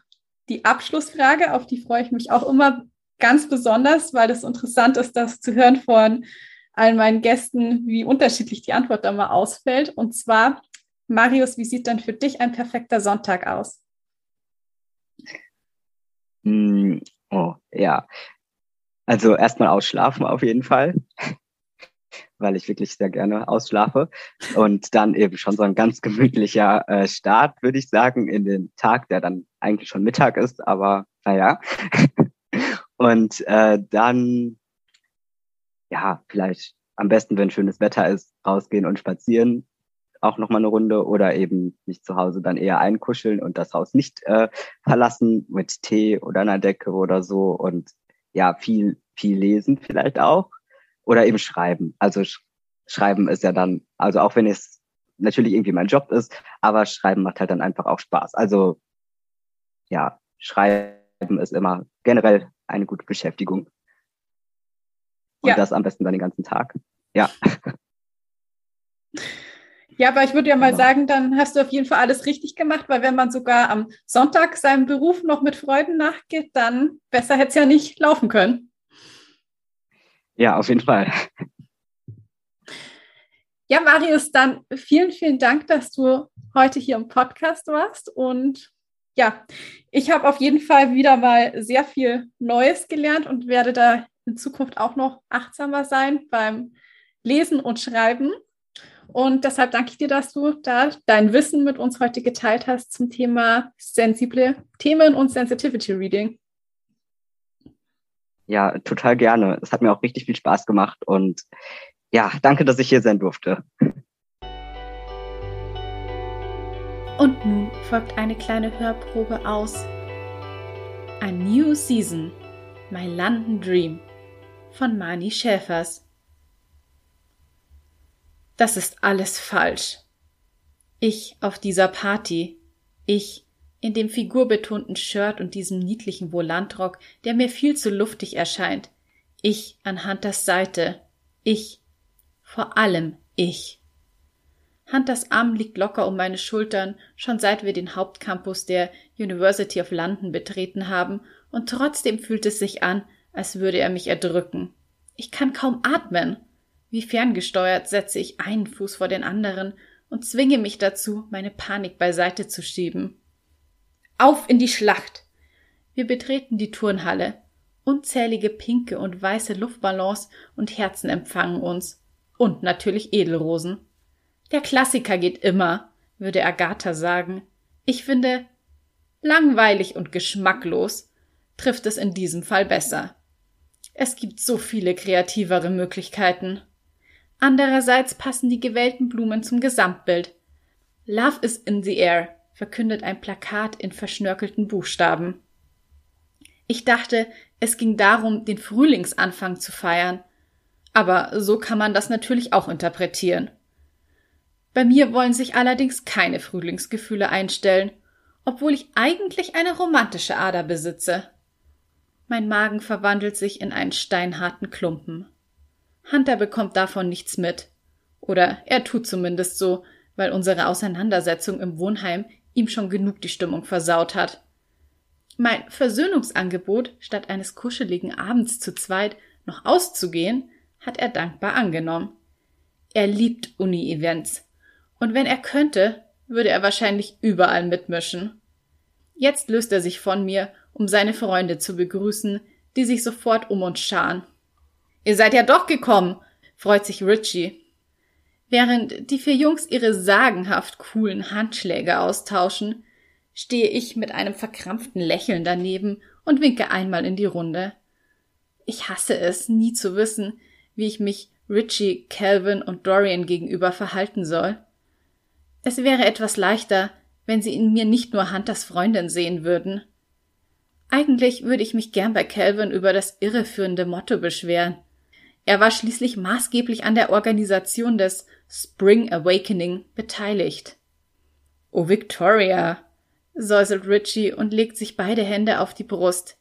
die Abschlussfrage, auf die freue ich mich auch immer ganz besonders, weil es interessant ist, das zu hören von all meinen Gästen, wie unterschiedlich die Antwort da mal ausfällt. Und zwar, Marius, wie sieht denn für dich ein perfekter Sonntag aus? Mm, oh, ja. Also erstmal ausschlafen auf jeden Fall, weil ich wirklich sehr gerne ausschlafe. Und dann eben schon so ein ganz gemütlicher äh, Start, würde ich sagen, in den Tag, der dann eigentlich schon Mittag ist, aber naja. [LAUGHS] Und äh, dann, ja, vielleicht am besten, wenn schönes Wetter ist, rausgehen und spazieren, auch nochmal eine Runde oder eben nicht zu Hause dann eher einkuscheln und das Haus nicht äh, verlassen mit Tee oder einer Decke oder so und ja, viel, viel lesen vielleicht auch oder eben schreiben. Also sch schreiben ist ja dann, also auch wenn es natürlich irgendwie mein Job ist, aber schreiben macht halt dann einfach auch Spaß. Also ja, schreiben ist immer generell eine gute Beschäftigung. Und ja. das am besten dann den ganzen Tag. Ja. [LAUGHS] Ja, aber ich würde ja mal genau. sagen, dann hast du auf jeden Fall alles richtig gemacht, weil wenn man sogar am Sonntag seinem Beruf noch mit Freuden nachgeht, dann besser hätte es ja nicht laufen können. Ja, auf jeden Fall. Ja, Marius, dann vielen, vielen Dank, dass du heute hier im Podcast warst. Und ja, ich habe auf jeden Fall wieder mal sehr viel Neues gelernt und werde da in Zukunft auch noch achtsamer sein beim Lesen und Schreiben. Und deshalb danke ich dir, dass du da dein Wissen mit uns heute geteilt hast zum Thema sensible Themen und Sensitivity Reading. Ja, total gerne. Es hat mir auch richtig viel Spaß gemacht und ja, danke, dass ich hier sein durfte. Und nun folgt eine kleine Hörprobe aus A New Season, My London Dream von Mani Schäfers. Das ist alles falsch. Ich auf dieser Party, ich in dem figurbetonten Shirt und diesem niedlichen Volantrock, der mir viel zu luftig erscheint, ich an Hunters Seite, ich, vor allem ich. Hunters Arm liegt locker um meine Schultern, schon seit wir den Hauptcampus der University of London betreten haben, und trotzdem fühlt es sich an, als würde er mich erdrücken. Ich kann kaum atmen. Wie ferngesteuert setze ich einen Fuß vor den anderen und zwinge mich dazu, meine Panik beiseite zu schieben. Auf in die Schlacht! Wir betreten die Turnhalle. Unzählige pinke und weiße Luftballons und Herzen empfangen uns. Und natürlich Edelrosen. Der Klassiker geht immer, würde Agatha sagen. Ich finde, langweilig und geschmacklos trifft es in diesem Fall besser. Es gibt so viele kreativere Möglichkeiten. Andererseits passen die gewählten Blumen zum Gesamtbild. Love is in the air, verkündet ein Plakat in verschnörkelten Buchstaben. Ich dachte, es ging darum, den Frühlingsanfang zu feiern. Aber so kann man das natürlich auch interpretieren. Bei mir wollen sich allerdings keine Frühlingsgefühle einstellen, obwohl ich eigentlich eine romantische Ader besitze. Mein Magen verwandelt sich in einen steinharten Klumpen. Hunter bekommt davon nichts mit. Oder er tut zumindest so, weil unsere Auseinandersetzung im Wohnheim ihm schon genug die Stimmung versaut hat. Mein Versöhnungsangebot, statt eines kuscheligen Abends zu zweit noch auszugehen, hat er dankbar angenommen. Er liebt Uni-Events. Und wenn er könnte, würde er wahrscheinlich überall mitmischen. Jetzt löst er sich von mir, um seine Freunde zu begrüßen, die sich sofort um uns scharen. Ihr seid ja doch gekommen, freut sich Richie. Während die vier Jungs ihre sagenhaft coolen Handschläge austauschen, stehe ich mit einem verkrampften Lächeln daneben und winke einmal in die Runde. Ich hasse es, nie zu wissen, wie ich mich Richie, Calvin und Dorian gegenüber verhalten soll. Es wäre etwas leichter, wenn sie in mir nicht nur Hunters Freundin sehen würden. Eigentlich würde ich mich gern bei Calvin über das irreführende Motto beschweren. Er war schließlich maßgeblich an der Organisation des Spring Awakening beteiligt. Oh, Victoria, säuselt Richie und legt sich beide Hände auf die Brust.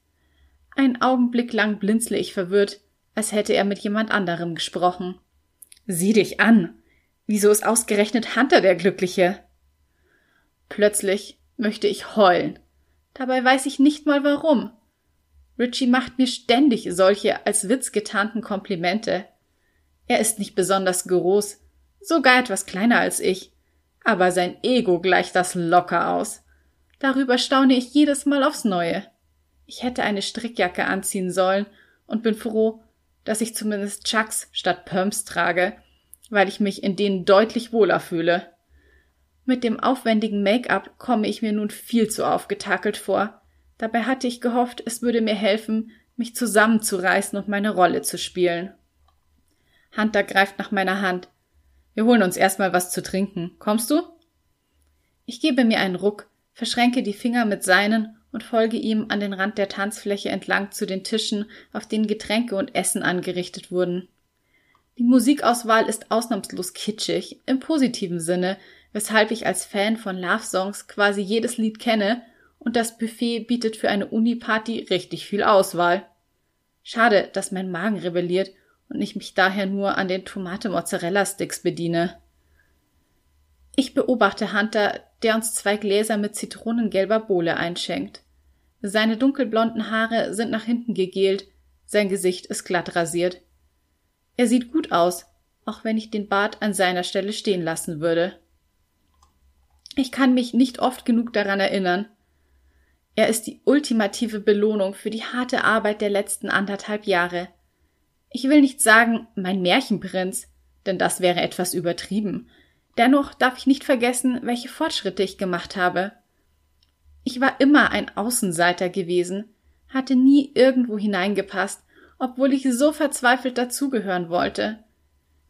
Einen Augenblick lang blinzle ich verwirrt, als hätte er mit jemand anderem gesprochen. Sieh dich an. Wieso ist ausgerechnet Hunter der Glückliche? Plötzlich möchte ich heulen. Dabei weiß ich nicht mal warum. Richie macht mir ständig solche als Witz getarnten Komplimente. Er ist nicht besonders groß, sogar etwas kleiner als ich, aber sein Ego gleicht das locker aus. Darüber staune ich jedes Mal aufs Neue. Ich hätte eine Strickjacke anziehen sollen und bin froh, dass ich zumindest Chucks statt Pumps trage, weil ich mich in denen deutlich wohler fühle. Mit dem aufwendigen Make-up komme ich mir nun viel zu aufgetakelt vor. Dabei hatte ich gehofft, es würde mir helfen, mich zusammenzureißen und meine Rolle zu spielen. Hunter greift nach meiner Hand. Wir holen uns erstmal was zu trinken. Kommst du? Ich gebe mir einen Ruck, verschränke die Finger mit seinen und folge ihm an den Rand der Tanzfläche entlang zu den Tischen, auf denen Getränke und Essen angerichtet wurden. Die Musikauswahl ist ausnahmslos kitschig, im positiven Sinne, weshalb ich als Fan von Love Songs quasi jedes Lied kenne und das Buffet bietet für eine Uni-Party richtig viel Auswahl. Schade, dass mein Magen rebelliert und ich mich daher nur an den Tomate-Mozzarella-Sticks bediene. Ich beobachte Hunter, der uns zwei Gläser mit zitronengelber Bohle einschenkt. Seine dunkelblonden Haare sind nach hinten gegelt, sein Gesicht ist glatt rasiert. Er sieht gut aus, auch wenn ich den Bart an seiner Stelle stehen lassen würde. Ich kann mich nicht oft genug daran erinnern. Er ist die ultimative Belohnung für die harte Arbeit der letzten anderthalb Jahre. Ich will nicht sagen, mein Märchenprinz, denn das wäre etwas übertrieben. Dennoch darf ich nicht vergessen, welche Fortschritte ich gemacht habe. Ich war immer ein Außenseiter gewesen, hatte nie irgendwo hineingepasst, obwohl ich so verzweifelt dazugehören wollte.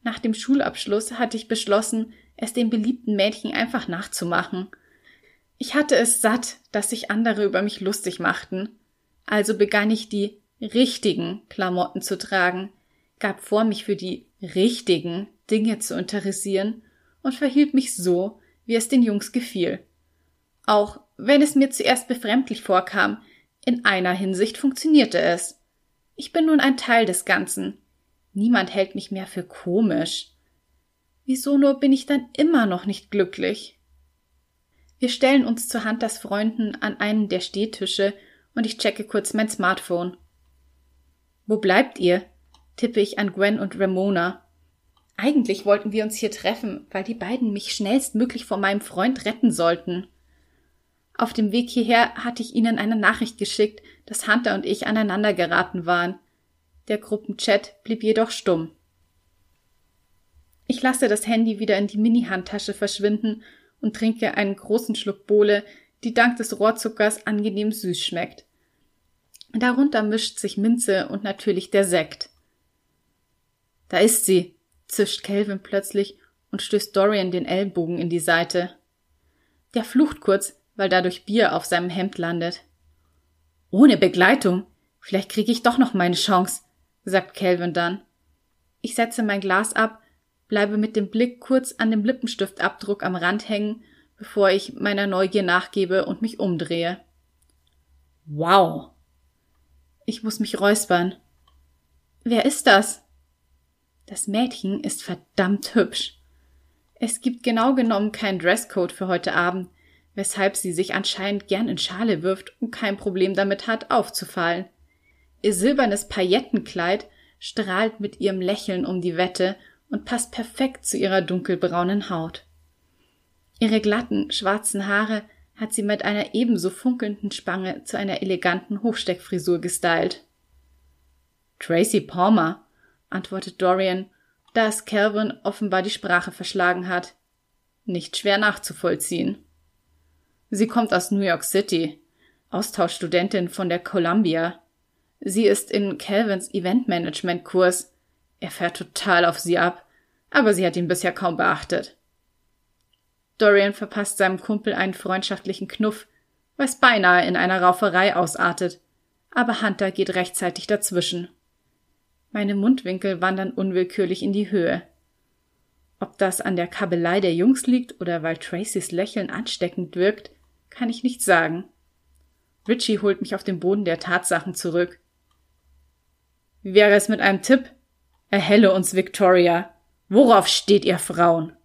Nach dem Schulabschluss hatte ich beschlossen, es den beliebten Mädchen einfach nachzumachen. Ich hatte es satt, dass sich andere über mich lustig machten. Also begann ich die richtigen Klamotten zu tragen, gab vor, mich für die richtigen Dinge zu interessieren und verhielt mich so, wie es den Jungs gefiel. Auch wenn es mir zuerst befremdlich vorkam, in einer Hinsicht funktionierte es. Ich bin nun ein Teil des Ganzen. Niemand hält mich mehr für komisch. Wieso nur bin ich dann immer noch nicht glücklich? Wir stellen uns zu Hunters Freunden an einen der Stehtische und ich checke kurz mein Smartphone. Wo bleibt ihr? tippe ich an Gwen und Ramona. Eigentlich wollten wir uns hier treffen, weil die beiden mich schnellstmöglich vor meinem Freund retten sollten. Auf dem Weg hierher hatte ich ihnen eine Nachricht geschickt, dass Hunter und ich aneinander geraten waren. Der Gruppenchat blieb jedoch stumm. Ich lasse das Handy wieder in die Mini-Handtasche verschwinden und trinke einen großen Schluck Bohle, die dank des Rohrzuckers angenehm süß schmeckt. Darunter mischt sich Minze und natürlich der Sekt. Da ist sie, zischt Kelvin plötzlich und stößt Dorian den Ellbogen in die Seite. Der flucht kurz, weil dadurch Bier auf seinem Hemd landet. Ohne Begleitung. Vielleicht kriege ich doch noch meine Chance, sagt Kelvin dann. Ich setze mein Glas ab, bleibe mit dem Blick kurz an dem Lippenstiftabdruck am Rand hängen, bevor ich meiner Neugier nachgebe und mich umdrehe. Wow, ich muss mich räuspern. Wer ist das? Das Mädchen ist verdammt hübsch. Es gibt genau genommen keinen Dresscode für heute Abend, weshalb sie sich anscheinend gern in Schale wirft und kein Problem damit hat, aufzufallen. Ihr silbernes Paillettenkleid strahlt mit ihrem Lächeln um die Wette und passt perfekt zu ihrer dunkelbraunen Haut. Ihre glatten, schwarzen Haare hat sie mit einer ebenso funkelnden Spange zu einer eleganten Hochsteckfrisur gestylt. Tracy Palmer, antwortet Dorian, da es Calvin offenbar die Sprache verschlagen hat. Nicht schwer nachzuvollziehen. Sie kommt aus New York City, Austauschstudentin von der Columbia. Sie ist in Calvins Eventmanagement-Kurs. Er fährt total auf sie ab, aber sie hat ihn bisher kaum beachtet. Dorian verpasst seinem Kumpel einen freundschaftlichen Knuff, was beinahe in einer Rauferei ausartet. aber Hunter geht rechtzeitig dazwischen. Meine Mundwinkel wandern unwillkürlich in die Höhe. Ob das an der Kabelei der Jungs liegt oder weil Tracys Lächeln ansteckend wirkt, kann ich nicht sagen. Richie holt mich auf den Boden der Tatsachen zurück. Wie wäre es mit einem Tipp? Erhelle uns, Victoria. Worauf steht ihr Frauen?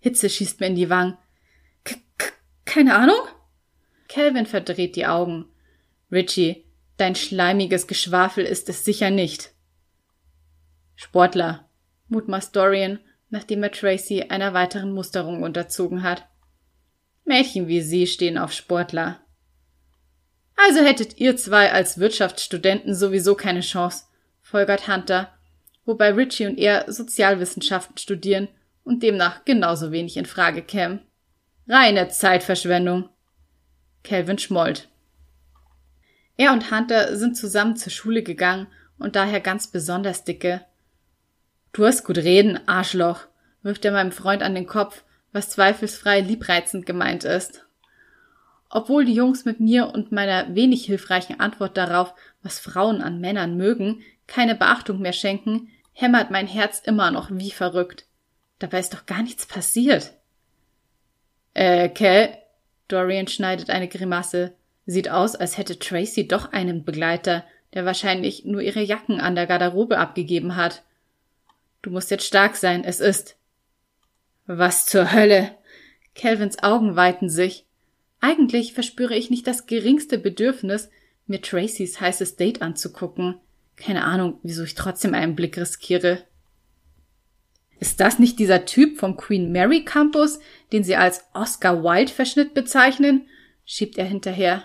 Hitze schießt mir in die Wangen. K keine Ahnung? Calvin verdreht die Augen. Richie, dein schleimiges Geschwafel ist es sicher nicht. Sportler, mutmaßt Dorian nachdem er Tracy einer weiteren Musterung unterzogen hat. Mädchen wie Sie stehen auf Sportler. Also hättet ihr zwei als Wirtschaftsstudenten sowieso keine Chance, folgert Hunter, wobei Richie und er Sozialwissenschaften studieren und demnach genauso wenig in Frage kämen. Reine Zeitverschwendung. Calvin schmollt. Er und Hunter sind zusammen zur Schule gegangen und daher ganz besonders dicke. Du hast gut reden, Arschloch, wirft er meinem Freund an den Kopf, was zweifelsfrei liebreizend gemeint ist. Obwohl die Jungs mit mir und meiner wenig hilfreichen Antwort darauf, was Frauen an Männern mögen, keine Beachtung mehr schenken, hämmert mein Herz immer noch wie verrückt. Dabei ist doch gar nichts passiert. Äh, Kel? Dorian schneidet eine Grimasse. Sieht aus, als hätte Tracy doch einen Begleiter, der wahrscheinlich nur ihre Jacken an der Garderobe abgegeben hat. Du musst jetzt stark sein, es ist. Was zur Hölle? Kelvins Augen weiten sich. Eigentlich verspüre ich nicht das geringste Bedürfnis, mir Tracys heißes Date anzugucken. Keine Ahnung, wieso ich trotzdem einen Blick riskiere. Das nicht dieser Typ vom Queen Mary Campus, den Sie als Oscar Wilde Verschnitt bezeichnen? schiebt er hinterher.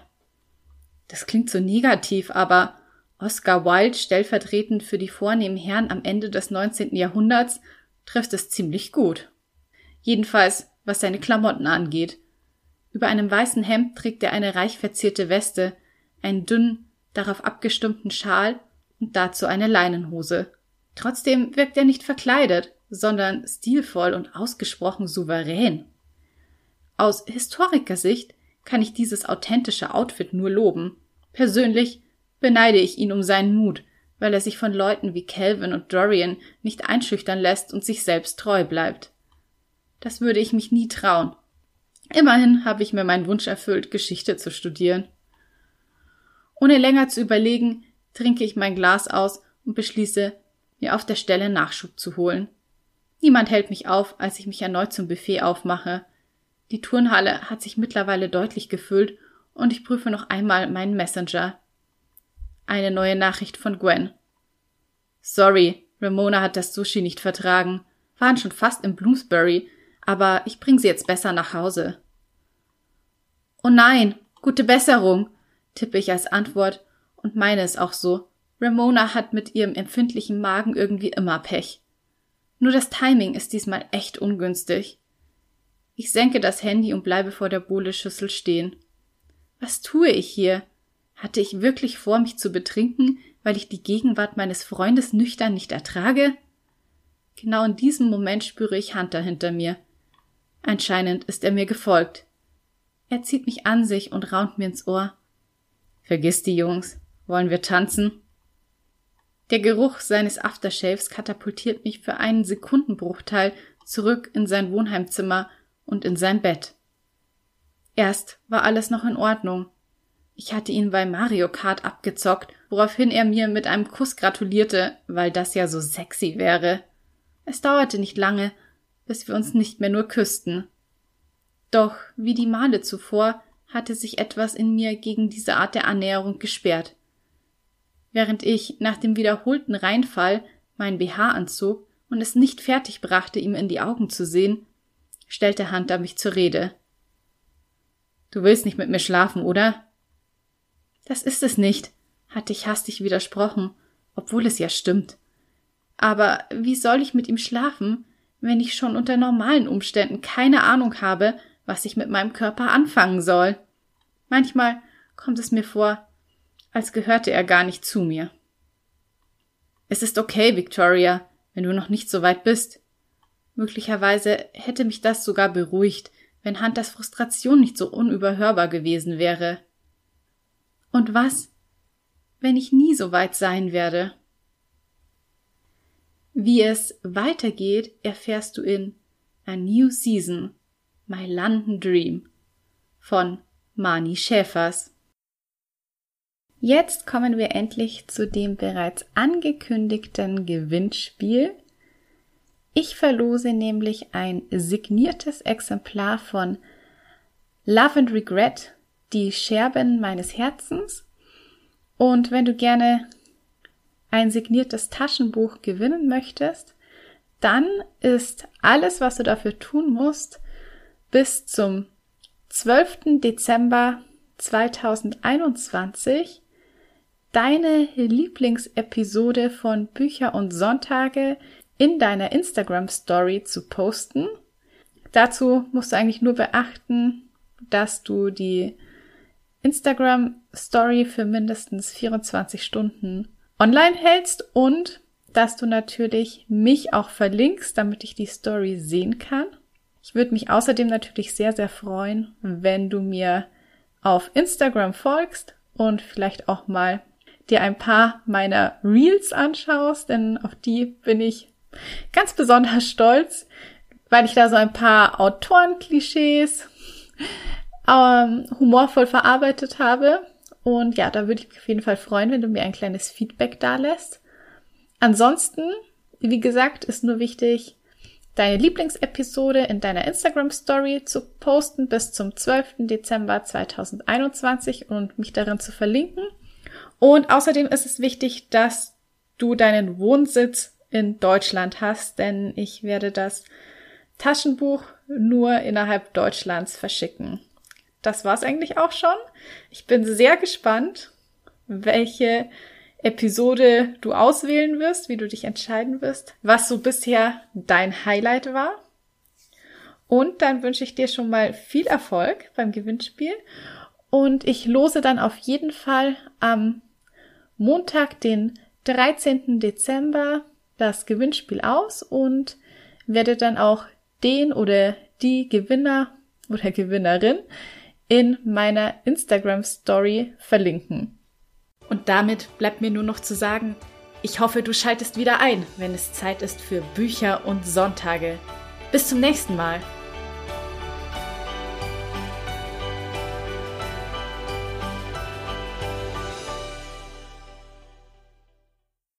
Das klingt so negativ, aber Oscar Wilde, stellvertretend für die vornehmen Herren am Ende des 19. Jahrhunderts, trifft es ziemlich gut. Jedenfalls, was seine Klamotten angeht. Über einem weißen Hemd trägt er eine reich verzierte Weste, einen dünnen, darauf abgestimmten Schal und dazu eine Leinenhose. Trotzdem wirkt er nicht verkleidet, sondern stilvoll und ausgesprochen souverän. Aus Historikersicht kann ich dieses authentische Outfit nur loben. Persönlich beneide ich ihn um seinen Mut, weil er sich von Leuten wie Calvin und Dorian nicht einschüchtern lässt und sich selbst treu bleibt. Das würde ich mich nie trauen. Immerhin habe ich mir meinen Wunsch erfüllt, Geschichte zu studieren. Ohne länger zu überlegen, trinke ich mein Glas aus und beschließe, mir auf der Stelle Nachschub zu holen. Niemand hält mich auf, als ich mich erneut zum Buffet aufmache. Die Turnhalle hat sich mittlerweile deutlich gefüllt und ich prüfe noch einmal meinen Messenger. Eine neue Nachricht von Gwen. Sorry, Ramona hat das Sushi nicht vertragen. Waren schon fast im Bloomsbury, aber ich bring sie jetzt besser nach Hause. Oh nein, gute Besserung, tippe ich als Antwort und meine es auch so. Ramona hat mit ihrem empfindlichen Magen irgendwie immer Pech. Nur das Timing ist diesmal echt ungünstig. Ich senke das Handy und bleibe vor der Bohleschüssel stehen. Was tue ich hier? Hatte ich wirklich vor, mich zu betrinken, weil ich die Gegenwart meines Freundes nüchtern nicht ertrage? Genau in diesem Moment spüre ich Hunter hinter mir. Anscheinend ist er mir gefolgt. Er zieht mich an sich und raunt mir ins Ohr. Vergiss die Jungs. Wollen wir tanzen? Der Geruch seines Aftershaves katapultiert mich für einen Sekundenbruchteil zurück in sein Wohnheimzimmer und in sein Bett. Erst war alles noch in Ordnung. Ich hatte ihn bei Mario Kart abgezockt, woraufhin er mir mit einem Kuss gratulierte, weil das ja so sexy wäre. Es dauerte nicht lange, bis wir uns nicht mehr nur küssten. Doch, wie die Male zuvor, hatte sich etwas in mir gegen diese Art der Annäherung gesperrt. Während ich nach dem wiederholten Reinfall mein BH anzog und es nicht fertig brachte, ihm in die Augen zu sehen, stellte Hunter mich zur Rede. Du willst nicht mit mir schlafen, oder? Das ist es nicht, hatte ich hastig widersprochen, obwohl es ja stimmt. Aber wie soll ich mit ihm schlafen, wenn ich schon unter normalen Umständen keine Ahnung habe, was ich mit meinem Körper anfangen soll? Manchmal kommt es mir vor, als gehörte er gar nicht zu mir. Es ist okay, Victoria, wenn du noch nicht so weit bist. Möglicherweise hätte mich das sogar beruhigt, wenn Hunters Frustration nicht so unüberhörbar gewesen wäre. Und was, wenn ich nie so weit sein werde? Wie es weitergeht, erfährst du in A New Season, My London Dream von Mani Schäfers. Jetzt kommen wir endlich zu dem bereits angekündigten Gewinnspiel. Ich verlose nämlich ein signiertes Exemplar von Love and Regret, die Scherben meines Herzens. Und wenn du gerne ein signiertes Taschenbuch gewinnen möchtest, dann ist alles, was du dafür tun musst, bis zum 12. Dezember 2021 deine Lieblingsepisode von Bücher und Sonntage in deiner Instagram Story zu posten. Dazu musst du eigentlich nur beachten, dass du die Instagram Story für mindestens 24 Stunden online hältst und dass du natürlich mich auch verlinkst, damit ich die Story sehen kann. Ich würde mich außerdem natürlich sehr, sehr freuen, wenn du mir auf Instagram folgst und vielleicht auch mal dir ein paar meiner Reels anschaust, denn auf die bin ich ganz besonders stolz, weil ich da so ein paar Autorenklischees ähm, humorvoll verarbeitet habe und ja, da würde ich mich auf jeden Fall freuen, wenn du mir ein kleines Feedback da lässt. Ansonsten, wie gesagt, ist nur wichtig, deine Lieblingsepisode in deiner Instagram Story zu posten bis zum 12. Dezember 2021 und mich darin zu verlinken. Und außerdem ist es wichtig, dass du deinen Wohnsitz in Deutschland hast, denn ich werde das Taschenbuch nur innerhalb Deutschlands verschicken das war's eigentlich auch schon. Ich bin sehr gespannt, welche Episode du auswählen wirst, wie du dich entscheiden wirst, was so bisher dein Highlight war. Und dann wünsche ich dir schon mal viel Erfolg beim Gewinnspiel. Und ich lose dann auf jeden Fall am Montag, den 13. Dezember, das Gewinnspiel aus und werde dann auch den oder die Gewinner oder Gewinnerin in meiner Instagram Story verlinken. Und damit bleibt mir nur noch zu sagen, ich hoffe, du schaltest wieder ein, wenn es Zeit ist für Bücher und Sonntage. Bis zum nächsten Mal.